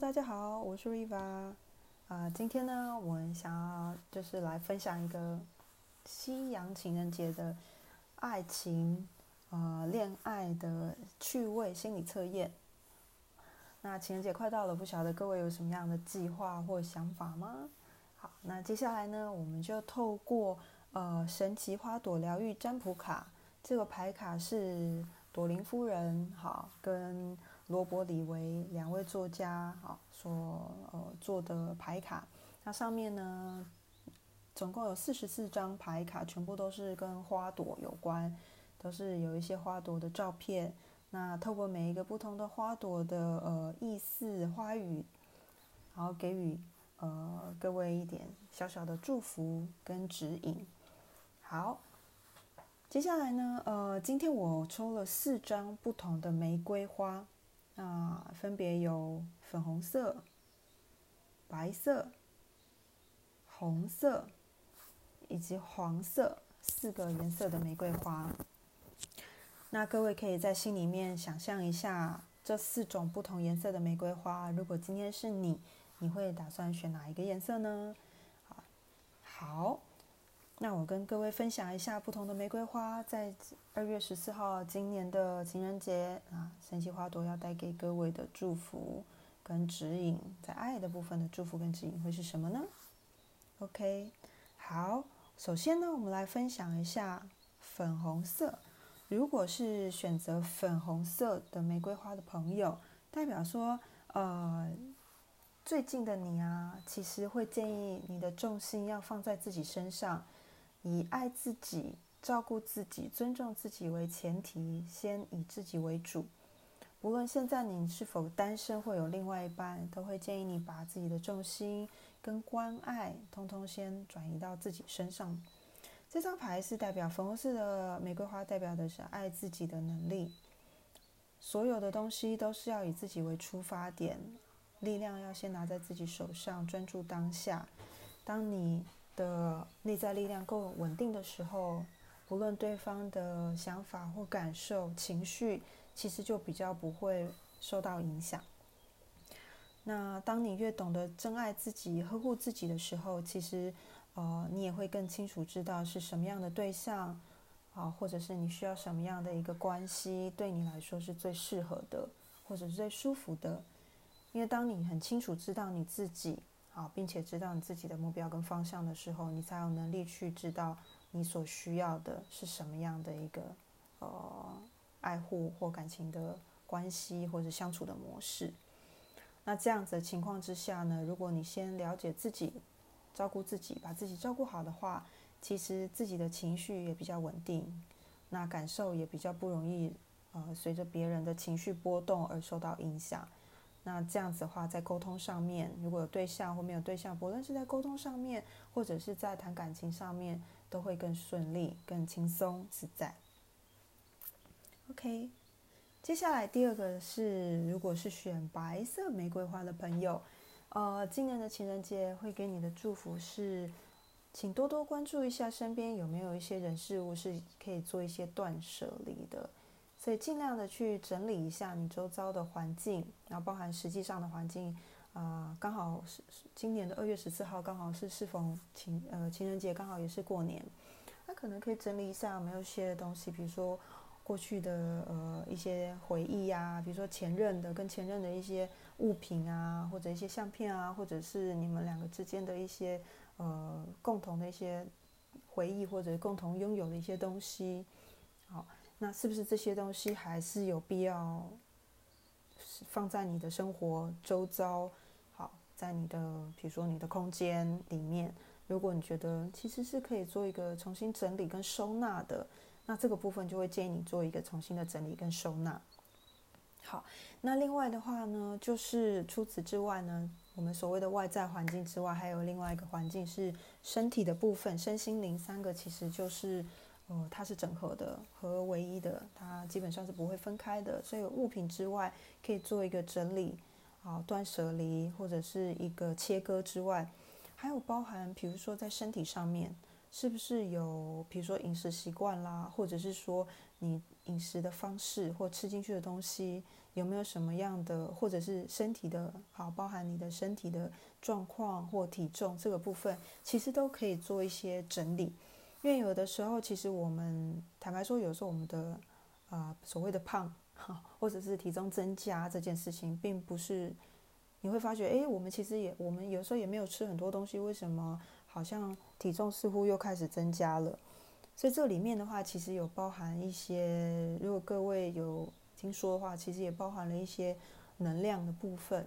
大家好，我是 Riva。啊，今天呢，我们想要就是来分享一个西洋情人节的爱情、呃恋爱的趣味心理测验。那情人节快到了，不晓得各位有什么样的计划或想法吗？好，那接下来呢，我们就透过呃神奇花朵疗愈占卜卡这个牌卡是朵琳夫人好跟。罗伯·里维两位作家啊所呃做的牌卡，那上面呢总共有四十四张牌卡，全部都是跟花朵有关，都是有一些花朵的照片。那透过每一个不同的花朵的呃意思花语，然后给予呃各位一点小小的祝福跟指引。好，接下来呢呃今天我抽了四张不同的玫瑰花。那分别有粉红色、白色、红色以及黄色四个颜色的玫瑰花。那各位可以在心里面想象一下这四种不同颜色的玫瑰花。如果今天是你，你会打算选哪一个颜色呢？好，好。那我跟各位分享一下不同的玫瑰花，在二月十四号今年的情人节啊，神奇花朵要带给各位的祝福跟指引，在爱的部分的祝福跟指引会是什么呢？OK，好，首先呢，我们来分享一下粉红色。如果是选择粉红色的玫瑰花的朋友，代表说，呃，最近的你啊，其实会建议你的重心要放在自己身上。以爱自己、照顾自己、尊重自己为前提，先以自己为主。无论现在你是否单身或有另外一半，都会建议你把自己的重心跟关爱，通通先转移到自己身上。这张牌是代表粉红色的玫瑰花，代表的是爱自己的能力。所有的东西都是要以自己为出发点，力量要先拿在自己手上，专注当下。当你的内在力量够稳定的时候，不论对方的想法或感受、情绪，其实就比较不会受到影响。那当你越懂得珍爱自己、呵护自己的时候，其实，呃，你也会更清楚知道是什么样的对象，啊，或者是你需要什么样的一个关系，对你来说是最适合的，或者是最舒服的。因为当你很清楚知道你自己。好，并且知道你自己的目标跟方向的时候，你才有能力去知道你所需要的是什么样的一个呃爱护或感情的关系或者相处的模式。那这样子的情况之下呢，如果你先了解自己，照顾自己，把自己照顾好的话，其实自己的情绪也比较稳定，那感受也比较不容易呃随着别人的情绪波动而受到影响。那这样子的话，在沟通上面，如果有对象或没有对象，不论是在沟通上面，或者是在谈感情上面，都会更顺利、更轻松自在。OK，接下来第二个是，如果是选白色玫瑰花的朋友，呃，今年的情人节会给你的祝福是，请多多关注一下身边有没有一些人事物是可以做一些断舍离的。所以尽量的去整理一下你周遭的环境，然后包含实际上的环境，啊，刚好是今年的二月十四号，刚好是适逢情呃情人节，刚好也是过年，那可能可以整理一下有没有些东西，比如说过去的呃一些回忆呀，比如说前任的跟前任的一些物品啊，或者一些相片啊，或者是你们两个之间的一些呃共同的一些回忆或者共同拥有的一些东西，那是不是这些东西还是有必要放在你的生活周遭？好，在你的比如说你的空间里面，如果你觉得其实是可以做一个重新整理跟收纳的，那这个部分就会建议你做一个重新的整理跟收纳。好，那另外的话呢，就是除此之外呢，我们所谓的外在环境之外，还有另外一个环境是身体的部分，身心灵三个其实就是。呃，它是整合的和唯一的，它基本上是不会分开的。所以物品之外，可以做一个整理，啊，断舍离或者是一个切割之外，还有包含，比如说在身体上面，是不是有，比如说饮食习惯啦，或者是说你饮食的方式或吃进去的东西有没有什么样的，或者是身体的，好，包含你的身体的状况或体重这个部分，其实都可以做一些整理。因为有的时候，其实我们坦白说，有时候我们的啊所谓的胖，哈，或者是体重增加这件事情，并不是你会发觉，哎，我们其实也，我们有时候也没有吃很多东西，为什么？好像体重似乎又开始增加了，所以这里面的话，其实有包含一些，如果各位有听说的话，其实也包含了一些能量的部分，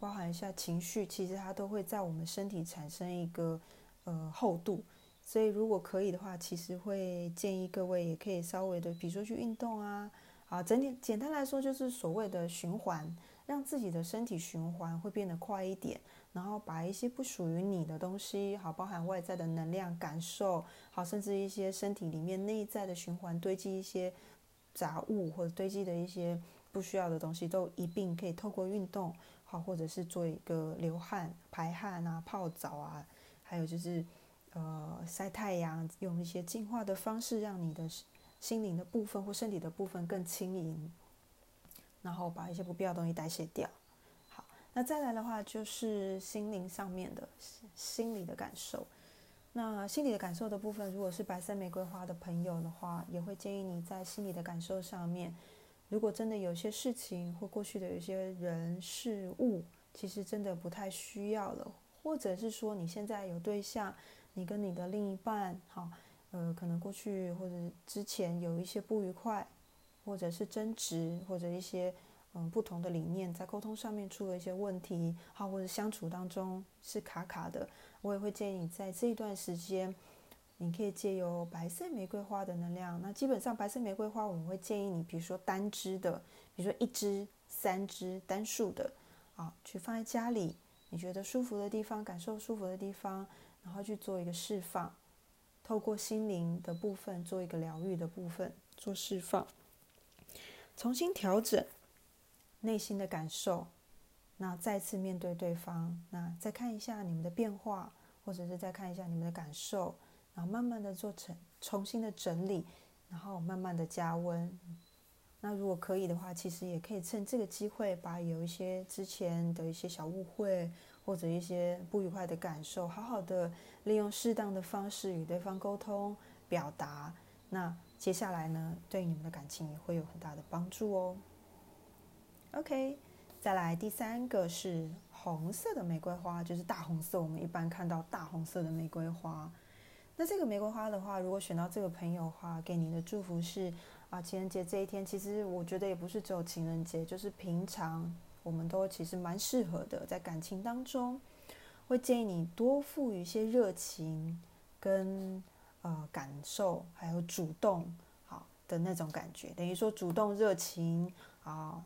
包含一下情绪，其实它都会在我们身体产生一个呃厚度。所以如果可以的话，其实会建议各位也可以稍微的，比如说去运动啊，啊，整体简单来说就是所谓的循环，让自己的身体循环会变得快一点。然后把一些不属于你的东西，好，包含外在的能量感受，好，甚至一些身体里面内在的循环堆积一些杂物或者堆积的一些不需要的东西，都一并可以透过运动，好，或者是做一个流汗、排汗啊、泡澡啊，还有就是呃晒太阳，用一些净化的方式，让你的心灵的部分或身体的部分更轻盈，然后把一些不必要的东西代谢掉。好那再来的话，就是心灵上面的心理的感受。那心理的感受的部分，如果是白色玫瑰花的朋友的话，也会建议你在心理的感受上面，如果真的有些事情或过去的有些人事物，其实真的不太需要了，或者是说你现在有对象，你跟你的另一半，好，呃，可能过去或者之前有一些不愉快，或者是争执，或者一些。嗯，不同的理念在沟通上面出了一些问题，好，或者相处当中是卡卡的，我也会建议你在这一段时间，你可以借由白色玫瑰花的能量。那基本上白色玫瑰花，我们会建议你，比如说单支的，比如说一支、三支单数的，啊，去放在家里，你觉得舒服的地方，感受舒服的地方，然后去做一个释放，透过心灵的部分做一个疗愈的部分，做释放，重新调整。内心的感受，那再次面对对方，那再看一下你们的变化，或者是再看一下你们的感受，然后慢慢的做成重新的整理，然后慢慢的加温。那如果可以的话，其实也可以趁这个机会，把有一些之前的一些小误会或者一些不愉快的感受，好好的利用适当的方式与对方沟通表达。那接下来呢，对你们的感情也会有很大的帮助哦。OK，再来第三个是红色的玫瑰花，就是大红色。我们一般看到大红色的玫瑰花。那这个玫瑰花的话，如果选到这个朋友的话，给你的祝福是啊，情人节这一天，其实我觉得也不是只有情人节，就是平常我们都其实蛮适合的，在感情当中，会建议你多赋予一些热情跟呃感受，还有主动好的那种感觉，等于说主动热情啊。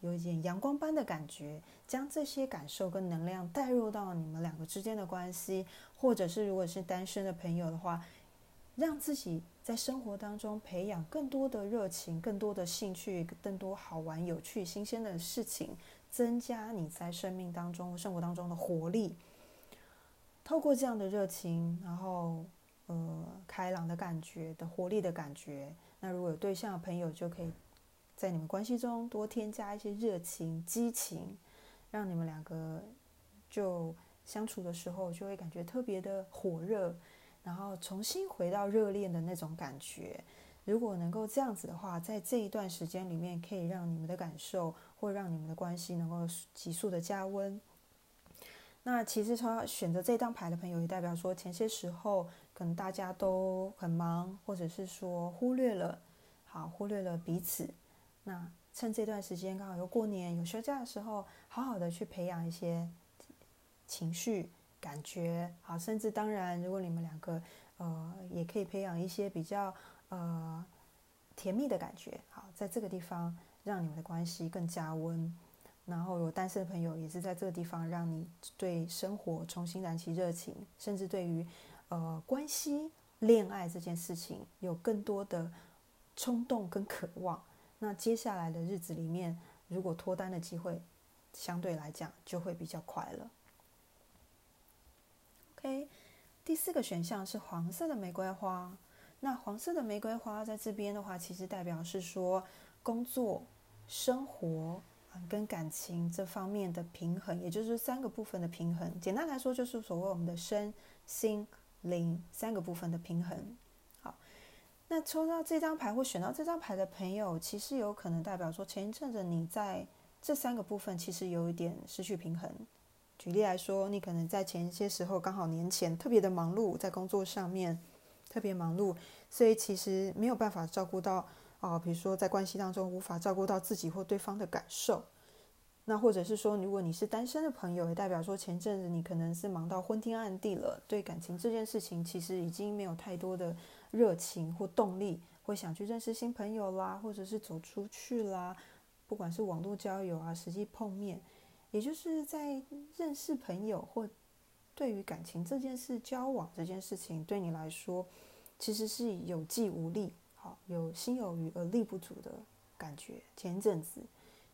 有一点阳光般的感觉，将这些感受跟能量带入到你们两个之间的关系，或者是如果是单身的朋友的话，让自己在生活当中培养更多的热情、更多的兴趣、更多好玩、有趣、新鲜的事情，增加你在生命当中、生活当中的活力。透过这样的热情，然后呃开朗的感觉的活力的感觉，那如果有对象的朋友就可以。在你们关系中多添加一些热情、激情，让你们两个就相处的时候就会感觉特别的火热，然后重新回到热恋的那种感觉。如果能够这样子的话，在这一段时间里面，可以让你们的感受或让你们的关系能够急速的加温。那其实他选择这张牌的朋友，也代表说前些时候可能大家都很忙，或者是说忽略了，好忽略了彼此。那趁这段时间刚好有过年有休假的时候，好好的去培养一些情绪感觉，好，甚至当然，如果你们两个呃也可以培养一些比较呃甜蜜的感觉，好，在这个地方让你们的关系更加温。然后有单身的朋友也是在这个地方让你对生活重新燃起热情，甚至对于呃关系恋爱这件事情有更多的冲动跟渴望。那接下来的日子里面，如果脱单的机会相对来讲就会比较快了。OK，第四个选项是黄色的玫瑰花。那黄色的玫瑰花在这边的话，其实代表是说工作、生活跟感情这方面的平衡，也就是三个部分的平衡。简单来说，就是所谓我们的身心灵三个部分的平衡。好，那抽到这张牌或选到这张牌的朋友，其实有可能代表说前一阵子你在这三个部分其实有一点失去平衡。举例来说，你可能在前一些时候刚好年前特别的忙碌，在工作上面。特别忙碌，所以其实没有办法照顾到啊，比如说在关系当中无法照顾到自己或对方的感受。那或者是说，如果你是单身的朋友，也代表说前阵子你可能是忙到昏天暗地了，对感情这件事情其实已经没有太多的热情或动力，会想去认识新朋友啦，或者是走出去啦，不管是网络交友啊，实际碰面，也就是在认识朋友或。对于感情这件事，交往这件事情，对你来说，其实是有气无力，好，有心有余而力不足的感觉。前阵子，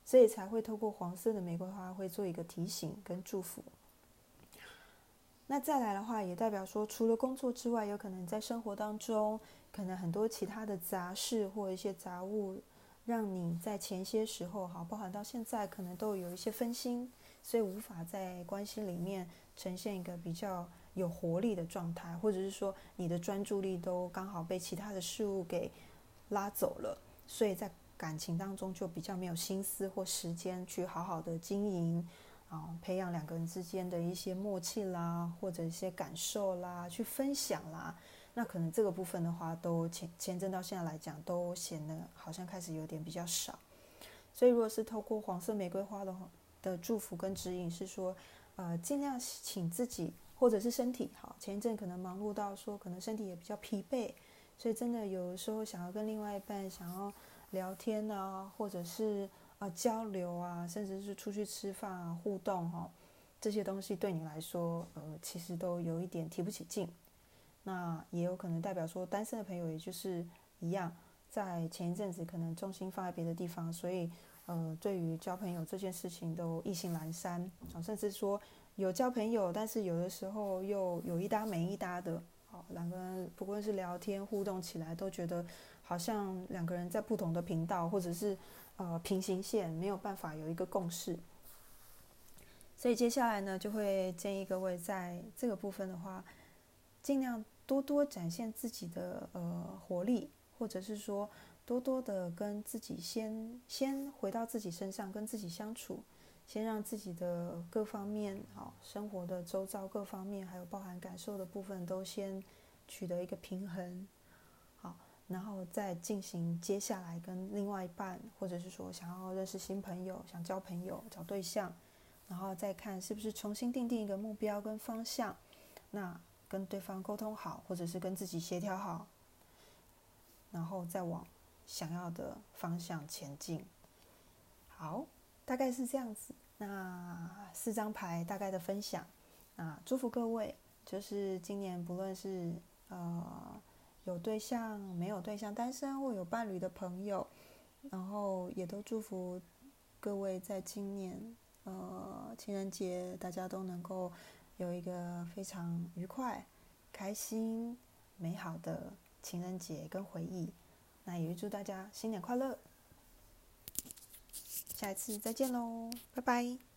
所以才会透过黄色的玫瑰花，会做一个提醒跟祝福。那再来的话，也代表说，除了工作之外，有可能在生活当中，可能很多其他的杂事或一些杂物，让你在前些时候，好，包含到现在，可能都有一些分心。所以无法在关系里面呈现一个比较有活力的状态，或者是说你的专注力都刚好被其他的事物给拉走了，所以在感情当中就比较没有心思或时间去好好的经营啊，培养两个人之间的一些默契啦，或者一些感受啦，去分享啦。那可能这个部分的话，都前前阵到现在来讲，都显得好像开始有点比较少。所以如果是透过黄色玫瑰花的话，的祝福跟指引是说，呃，尽量请自己或者是身体好。前一阵可能忙碌到说，可能身体也比较疲惫，所以真的有时候想要跟另外一半想要聊天啊，或者是啊交流啊，甚至是出去吃饭啊互动哈，这些东西对你来说，呃，其实都有一点提不起劲。那也有可能代表说，单身的朋友也就是一样，在前一阵子可能重心放在别的地方，所以。呃，对于交朋友这件事情都意兴阑珊啊，甚至说有交朋友，但是有的时候又有一搭没一搭的，两个人不论是聊天互动起来，都觉得好像两个人在不同的频道或者是呃平行线，没有办法有一个共识。所以接下来呢，就会建议各位在这个部分的话，尽量多多展现自己的呃活力，或者是说。多多的跟自己先先回到自己身上，跟自己相处，先让自己的各方面，好生活的周遭各方面，还有包含感受的部分，都先取得一个平衡，好，然后再进行接下来跟另外一半，或者是说想要认识新朋友，想交朋友、找对象，然后再看是不是重新定定一个目标跟方向，那跟对方沟通好，或者是跟自己协调好，然后再往。想要的方向前进，好，大概是这样子。那四张牌大概的分享，那祝福各位，就是今年不论是呃有对象、没有对象、单身或有伴侣的朋友，然后也都祝福各位在今年呃情人节，大家都能够有一个非常愉快、开心、美好的情人节跟回忆。那也预祝大家新年快乐！下一次再见喽，拜拜。